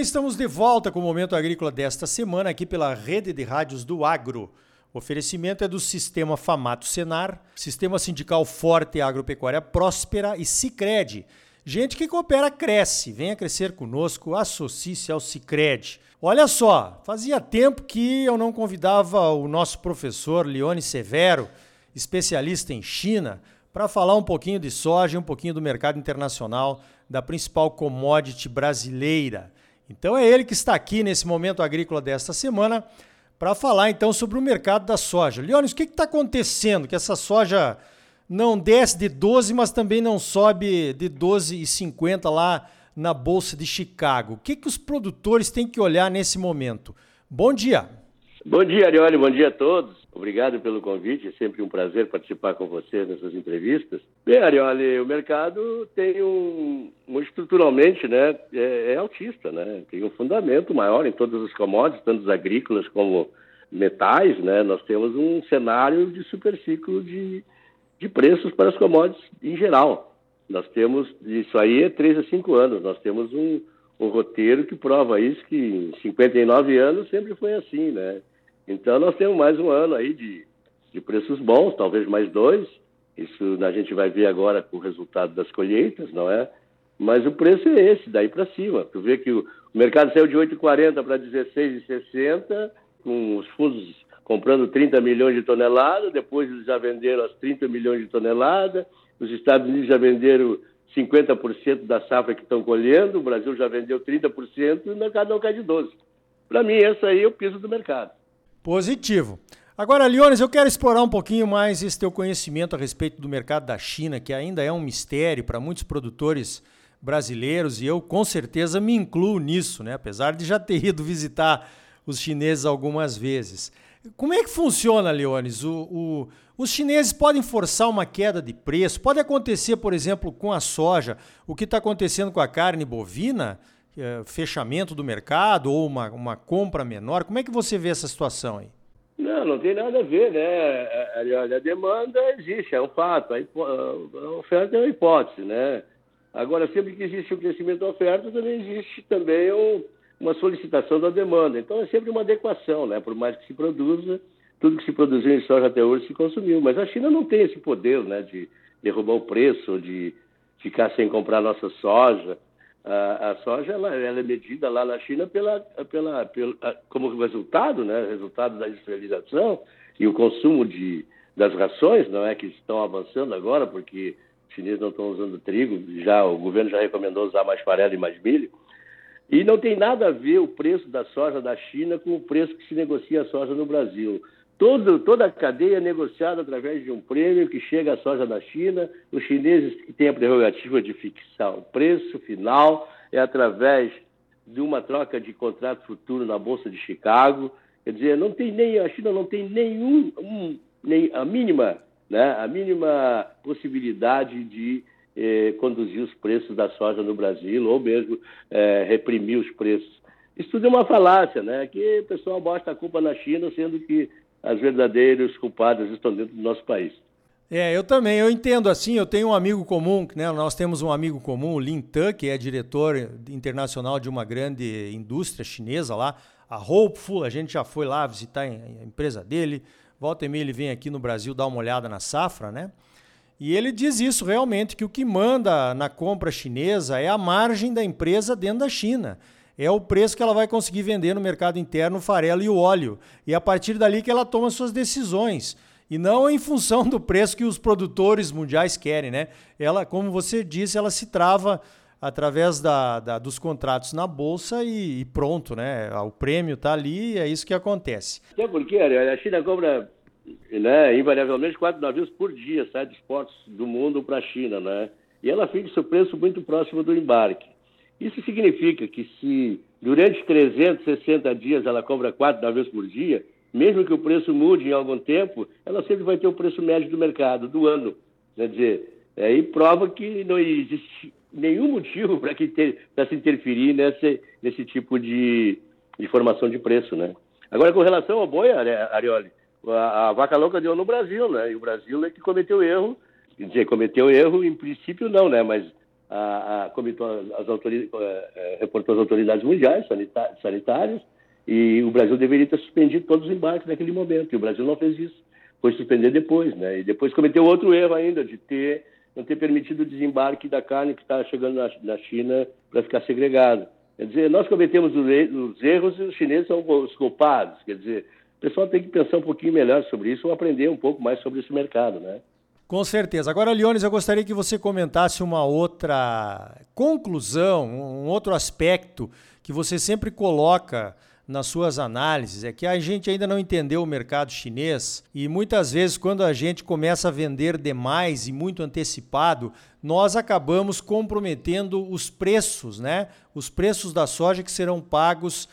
estamos de volta com o Momento Agrícola desta semana aqui pela Rede de Rádios do Agro. O oferecimento é do Sistema Famato Senar, Sistema Sindical Forte Agropecuária Próspera e Cicred. Gente que coopera cresce. Venha crescer conosco, associe-se ao Cicred. Olha só, fazia tempo que eu não convidava o nosso professor Leone Severo, especialista em China, para falar um pouquinho de soja, um pouquinho do mercado internacional da principal commodity brasileira. Então é ele que está aqui nesse momento agrícola desta semana para falar então sobre o mercado da soja. Leones, o que está acontecendo? Que essa soja não desce de 12, mas também não sobe de 12,50 lá na Bolsa de Chicago. O que, que os produtores têm que olhar nesse momento? Bom dia. Bom dia, Arioli. Bom dia a todos. Obrigado pelo convite, é sempre um prazer participar com você nessas entrevistas. Bem, Arioli, o mercado tem um, um estruturalmente, né, é, é, né, tem um fundamento maior em todas as commodities, tanto as agrícolas como metais, né, nós temos um cenário de superciclo de, de preços para as commodities em geral. Nós temos, isso aí é 3 a 5 anos, nós temos um, um roteiro que prova isso, que em 59 anos sempre foi assim, né, então nós temos mais um ano aí de, de preços bons, talvez mais dois. Isso a gente vai ver agora com o resultado das colheitas, não é? Mas o preço é esse, daí para cima. Tu vê que o, mercado saiu de 8,40 para 16,60, com os fundos comprando 30 milhões de toneladas, depois eles já venderam as 30 milhões de toneladas, os Estados Unidos já venderam 50% da safra que estão colhendo, o Brasil já vendeu 30% e o mercado não cai de 12%. Para mim, esse aí é o piso do mercado. Positivo. Agora, Leones, eu quero explorar um pouquinho mais esse teu conhecimento a respeito do mercado da China, que ainda é um mistério para muitos produtores brasileiros, e eu com certeza me incluo nisso, né? apesar de já ter ido visitar os chineses algumas vezes. Como é que funciona, Leones? O, o, os chineses podem forçar uma queda de preço? Pode acontecer, por exemplo, com a soja, o que está acontecendo com a carne bovina? É, fechamento do mercado ou uma, uma compra menor? Como é que você vê essa situação aí? Não, não tem nada a ver, né? A, a demanda existe, é um fato. A, a, oferta é uma hipótese, né? Agora, sempre que existe o crescimento da oferta, também existe também um, uma solicitação da demanda. Então, é sempre uma adequação, né? Por mais que se produza, tudo que se produziu em soja até hoje se consumiu. Mas a China não tem esse poder, né? De derrubar o preço, de ficar sem comprar nossa soja. A, a soja ela, ela, é medida lá na China pela, pela, pela, como resultado, né, resultado da industrialização e o consumo de, das rações, não é que estão avançando agora, porque os chineses não estão usando trigo, já o governo já recomendou usar mais farelo e mais milho. E não tem nada a ver o preço da soja da China com o preço que se negocia a soja no Brasil. Todo, toda a cadeia é negociada através de um prêmio que chega à soja da China. Os chineses que têm a prerrogativa de fixar o preço final é através de uma troca de contrato futuro na Bolsa de Chicago. Quer dizer, não tem nem, a China não tem nenhum, um, nem a mínima, né, a mínima possibilidade de eh, conduzir os preços da soja no Brasil ou mesmo eh, reprimir os preços. Isso tudo é uma falácia, né? Que o pessoal bota a culpa na China, sendo que as verdadeiros culpados estão dentro do nosso país. É, eu também, eu entendo assim, eu tenho um amigo comum, né? Nós temos um amigo comum, o Lin Tan, que é diretor internacional de uma grande indústria chinesa lá, a Hopeful, a gente já foi lá visitar a empresa dele. Volta e meia ele vem aqui no Brasil dar uma olhada na safra, né? E ele diz isso realmente, que o que manda na compra chinesa é a margem da empresa dentro da China é o preço que ela vai conseguir vender no mercado interno o farelo e o óleo. E é a partir dali que ela toma suas decisões. E não em função do preço que os produtores mundiais querem, né? Ela, como você disse, ela se trava através da, da dos contratos na bolsa e, e, pronto, né? O prêmio está ali e é isso que acontece. Até porque a China compra né, invariavelmente quatro navios por dia, sai dos portos do mundo para a China, né? E ela fixa o preço muito próximo do embarque. Isso significa que se durante 360 dias ela cobra quatro navios por dia, mesmo que o preço mude em algum tempo, ela sempre vai ter o preço médio do mercado, do ano. Quer dizer, aí prova que não existe nenhum motivo para se interferir nesse, nesse tipo de, de formação de preço, né? Agora, com relação ao boi, Arioli, a, a, vaca louca deu no Brasil, né? E o Brasil é que cometeu erro, quer dizer, cometeu erro em princípio não, né? Mas a, a, comentou as autoridades, é, é, reportou as autoridades mundiais sanitárias e o Brasil deveria ter suspendido todos os embarques naquele momento. E o Brasil não fez isso. Foi suspender depois, né? E depois cometeu outro erro ainda de ter não ter permitido o desembarque da carne que está chegando na, na China para ficar segregado. Quer dizer, nós cometemos os erros e os chineses são os culpados. Quer dizer, o pessoal tem que pensar um pouquinho melhor sobre isso ou aprender um pouco mais sobre esse mercado, né? Com certeza. Agora, Leones, eu gostaria que você comentasse uma outra conclusão, um outro aspecto que você sempre coloca nas suas análises é que a gente ainda não entendeu o mercado chinês e muitas vezes quando a gente começa a vender demais e muito antecipado, nós acabamos comprometendo os preços, né? Os preços da soja que serão pagos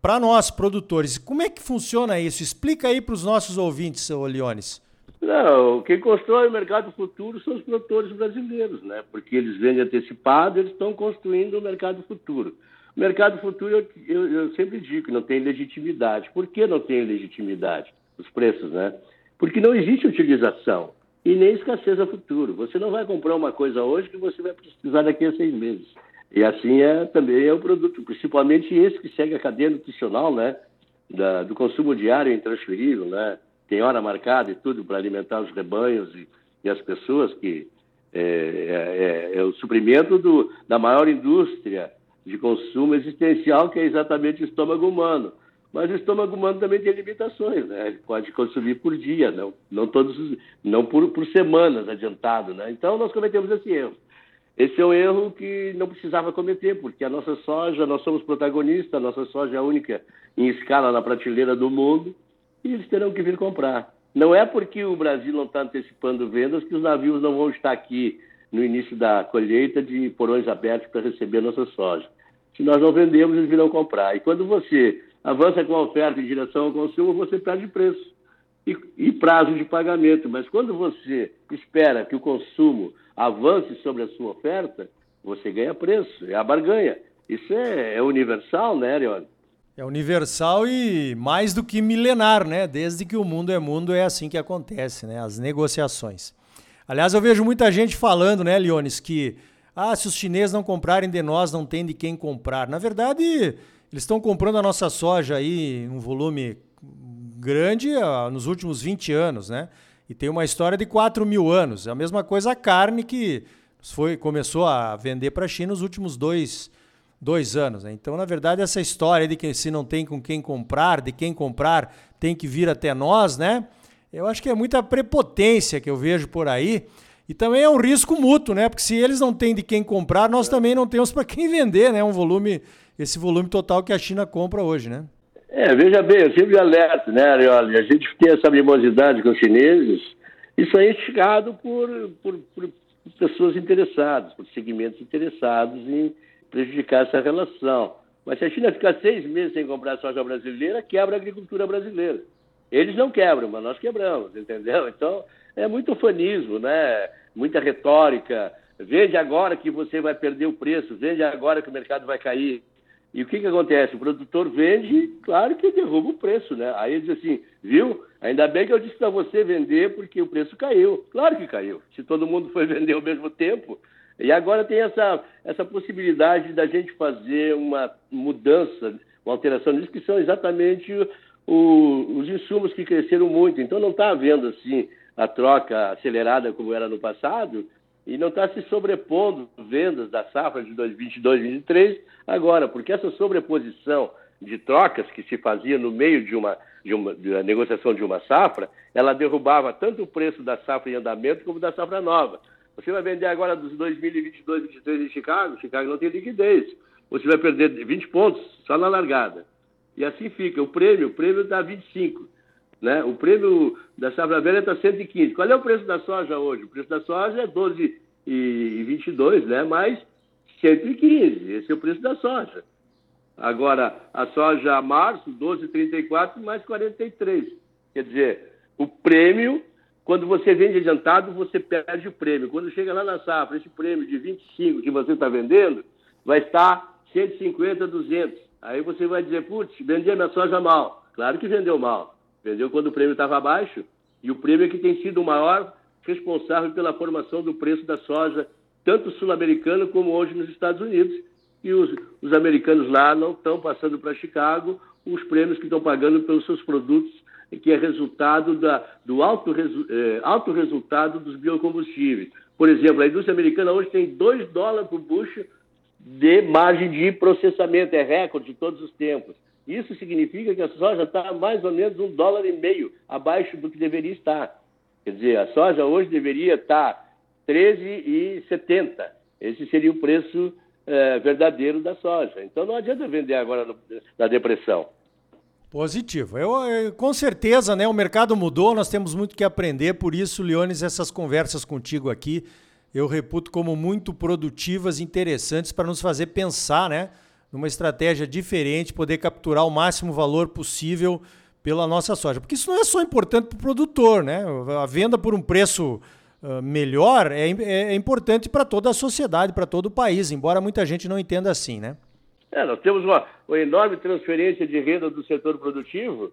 para nós produtores. Como é que funciona isso? Explica aí para os nossos ouvintes, Leones. Não, quem constrói o mercado futuro são os produtores brasileiros, né? Porque eles vendem antecipado, eles estão construindo o mercado futuro. O mercado futuro, eu, eu, eu, sempre digo que não tem legitimidade. Por que não tem legitimidade? Os preços, né? Porque não existe utilização e nem escassez a futuro. Você não vai comprar uma coisa hoje que você vai precisar daqui a seis meses. E assim é também é o produto, principalmente esse que segue a cadeia nutricional, né? Da, do consumo diário intransferível, né? Tem hora marcada e tudo para alimentar os rebanhos e, e as pessoas que é, é, é, é o suprimento do, da maior indústria de consumo existencial, que é exatamente o estômago humano. Mas o estômago humano também tem limitações, né? Ele pode consumir por dia, não, não todos, não por, por semanas adiantado, né? Então nós cometemos esse erro. Esse é um erro que não precisava cometer, porque a nossa soja, nós somos protagonistas, a nossa soja é a única em escala na prateleira do mundo, e eles terão que vir comprar. Não é porque o Brasil não está antecipando vendas que os navios não vão estar aqui no início da colheita de porões abertos para receber nossa soja. Se nós não vendemos, eles virão comprar. E quando você avança com a oferta em direção ao consumo, você perde preço e, e prazo de pagamento. Mas quando você espera que o consumo avance sobre a sua oferta, você ganha preço, é a barganha. Isso é, é universal, né, Arione? É universal e mais do que milenar, né? Desde que o mundo é mundo é assim que acontece, né? As negociações. Aliás, eu vejo muita gente falando, né, Leones, que ah, se os chineses não comprarem de nós, não tem de quem comprar. Na verdade, eles estão comprando a nossa soja aí em um volume grande ah, nos últimos 20 anos, né? E tem uma história de 4 mil anos. É a mesma coisa a carne que foi, começou a vender para a China nos últimos dois, dois anos. Né? Então, na verdade, essa história de que se não tem com quem comprar, de quem comprar tem que vir até nós, né? Eu acho que é muita prepotência que eu vejo por aí. E também é um risco mútuo, né? Porque se eles não têm de quem comprar, nós também não temos para quem vender, né? Um volume, esse volume total que a China compra hoje, né? É, veja bem, eu sempre alerto, né, Arioli? A gente tem essa mimosidade com os chineses, isso é instigado por, por, por pessoas interessadas, por segmentos interessados em prejudicar essa relação. Mas se a China ficar seis meses sem comprar soja brasileira, quebra a agricultura brasileira. Eles não quebram, mas nós quebramos, entendeu? Então, é muito fanismo, né? Muita retórica. Vende agora que você vai perder o preço, vende agora que o mercado vai cair. E o que, que acontece? O produtor vende, claro que derruba o preço, né? Aí ele diz assim, viu? Ainda bem que eu disse para você vender porque o preço caiu. Claro que caiu. Se todo mundo foi vender ao mesmo tempo. E agora tem essa, essa possibilidade da gente fazer uma mudança, uma alteração nisso, que são exatamente o, os insumos que cresceram muito. Então não está havendo assim a troca acelerada como era no passado e não está se sobrepondo vendas da safra de 2022 2023 agora, porque essa sobreposição de trocas que se fazia no meio de uma, de uma, de uma negociação de uma safra, ela derrubava tanto o preço da safra em andamento como da safra nova. Você vai vender agora dos 2022 2023 em Chicago, Chicago não tem liquidez. Você vai perder 20 pontos só na largada. E assim fica. O prêmio, o prêmio está 25. Né? O prêmio da safra velha está 115. Qual é o preço da soja hoje? O preço da soja é 12,22, né? mais 115. Esse é o preço da soja. Agora, a soja março, 12,34 mais 43. Quer dizer, o prêmio, quando você vende adiantado, você perde o prêmio. Quando chega lá na safra, esse prêmio de 25 que você está vendendo, vai estar 150, 200. Aí você vai dizer, putz, vendi a minha soja mal. Claro que vendeu mal. Vendeu quando o prêmio estava baixo. E o prêmio é que tem sido o maior responsável pela formação do preço da soja tanto sul-americano como hoje nos Estados Unidos. E os, os americanos lá não estão passando para Chicago os prêmios que estão pagando pelos seus produtos, que é resultado da, do alto, resu, é, alto resultado dos biocombustíveis. Por exemplo, a indústria americana hoje tem 2 dólares por bushel de margem de processamento, é recorde de todos os tempos. Isso significa que a soja está mais ou menos um dólar e meio abaixo do que deveria estar. Quer dizer, a soja hoje deveria estar 13,70. Esse seria o preço é, verdadeiro da soja. Então não adianta vender agora no, na depressão. Positivo. Eu, eu, com certeza, né? O mercado mudou, nós temos muito que aprender, por isso, Leones, essas conversas contigo aqui eu reputo como muito produtivas interessantes para nos fazer pensar, né? Numa estratégia diferente, poder capturar o máximo valor possível pela nossa soja. Porque isso não é só importante para o produtor, né? A venda por um preço uh, melhor é, é, é importante para toda a sociedade, para todo o país, embora muita gente não entenda assim, né? É, nós temos uma, uma enorme transferência de renda do setor produtivo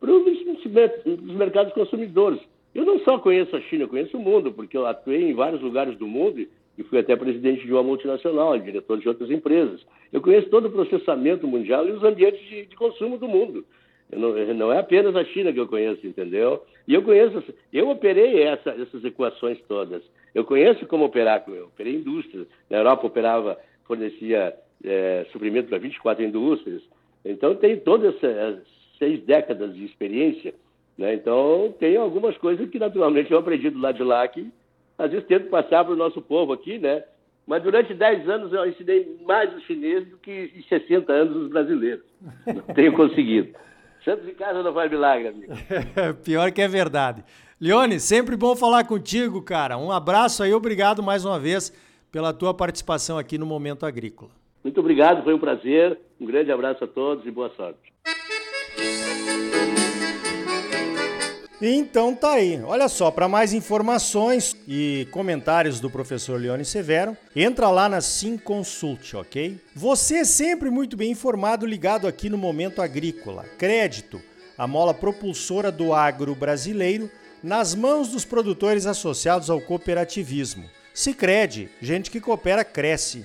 para os mercados consumidores. Eu não só conheço a China, eu conheço o mundo, porque eu atuei em vários lugares do mundo e fui até presidente de uma multinacional, diretor de outras empresas. Eu conheço todo o processamento mundial e os ambientes de, de consumo do mundo. Não, não, é apenas a China que eu conheço, entendeu? E eu conheço, eu operei essa, essas equações todas. Eu conheço como operar, eu operei indústrias. Na Europa operava, fornecia é, suprimento para 24 indústrias. Então, tem todas essas seis décadas de experiência. Né? Então, tem algumas coisas que, naturalmente, eu aprendi do lado de lá que, às vezes, tento passar para o nosso povo aqui, né? Mas durante 10 anos eu ensinei mais os chineses do que em 60 anos os brasileiros. Não tenho conseguido. Santos em casa não faz milagre, amigo. Pior que é verdade. Leone, sempre bom falar contigo, cara. Um abraço aí, obrigado mais uma vez pela tua participação aqui no Momento Agrícola. Muito obrigado, foi um prazer. Um grande abraço a todos e boa sorte. Então tá aí. Olha só, para mais informações e comentários do professor Leone Severo, entra lá na Sim Consult, ok? Você é sempre muito bem informado ligado aqui no Momento Agrícola. Crédito, a mola propulsora do agro brasileiro, nas mãos dos produtores associados ao cooperativismo. Sicredi, gente que coopera cresce.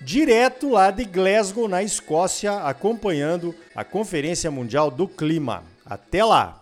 direto lá de Glasgow, na Escócia, acompanhando a Conferência Mundial do Clima. Até lá.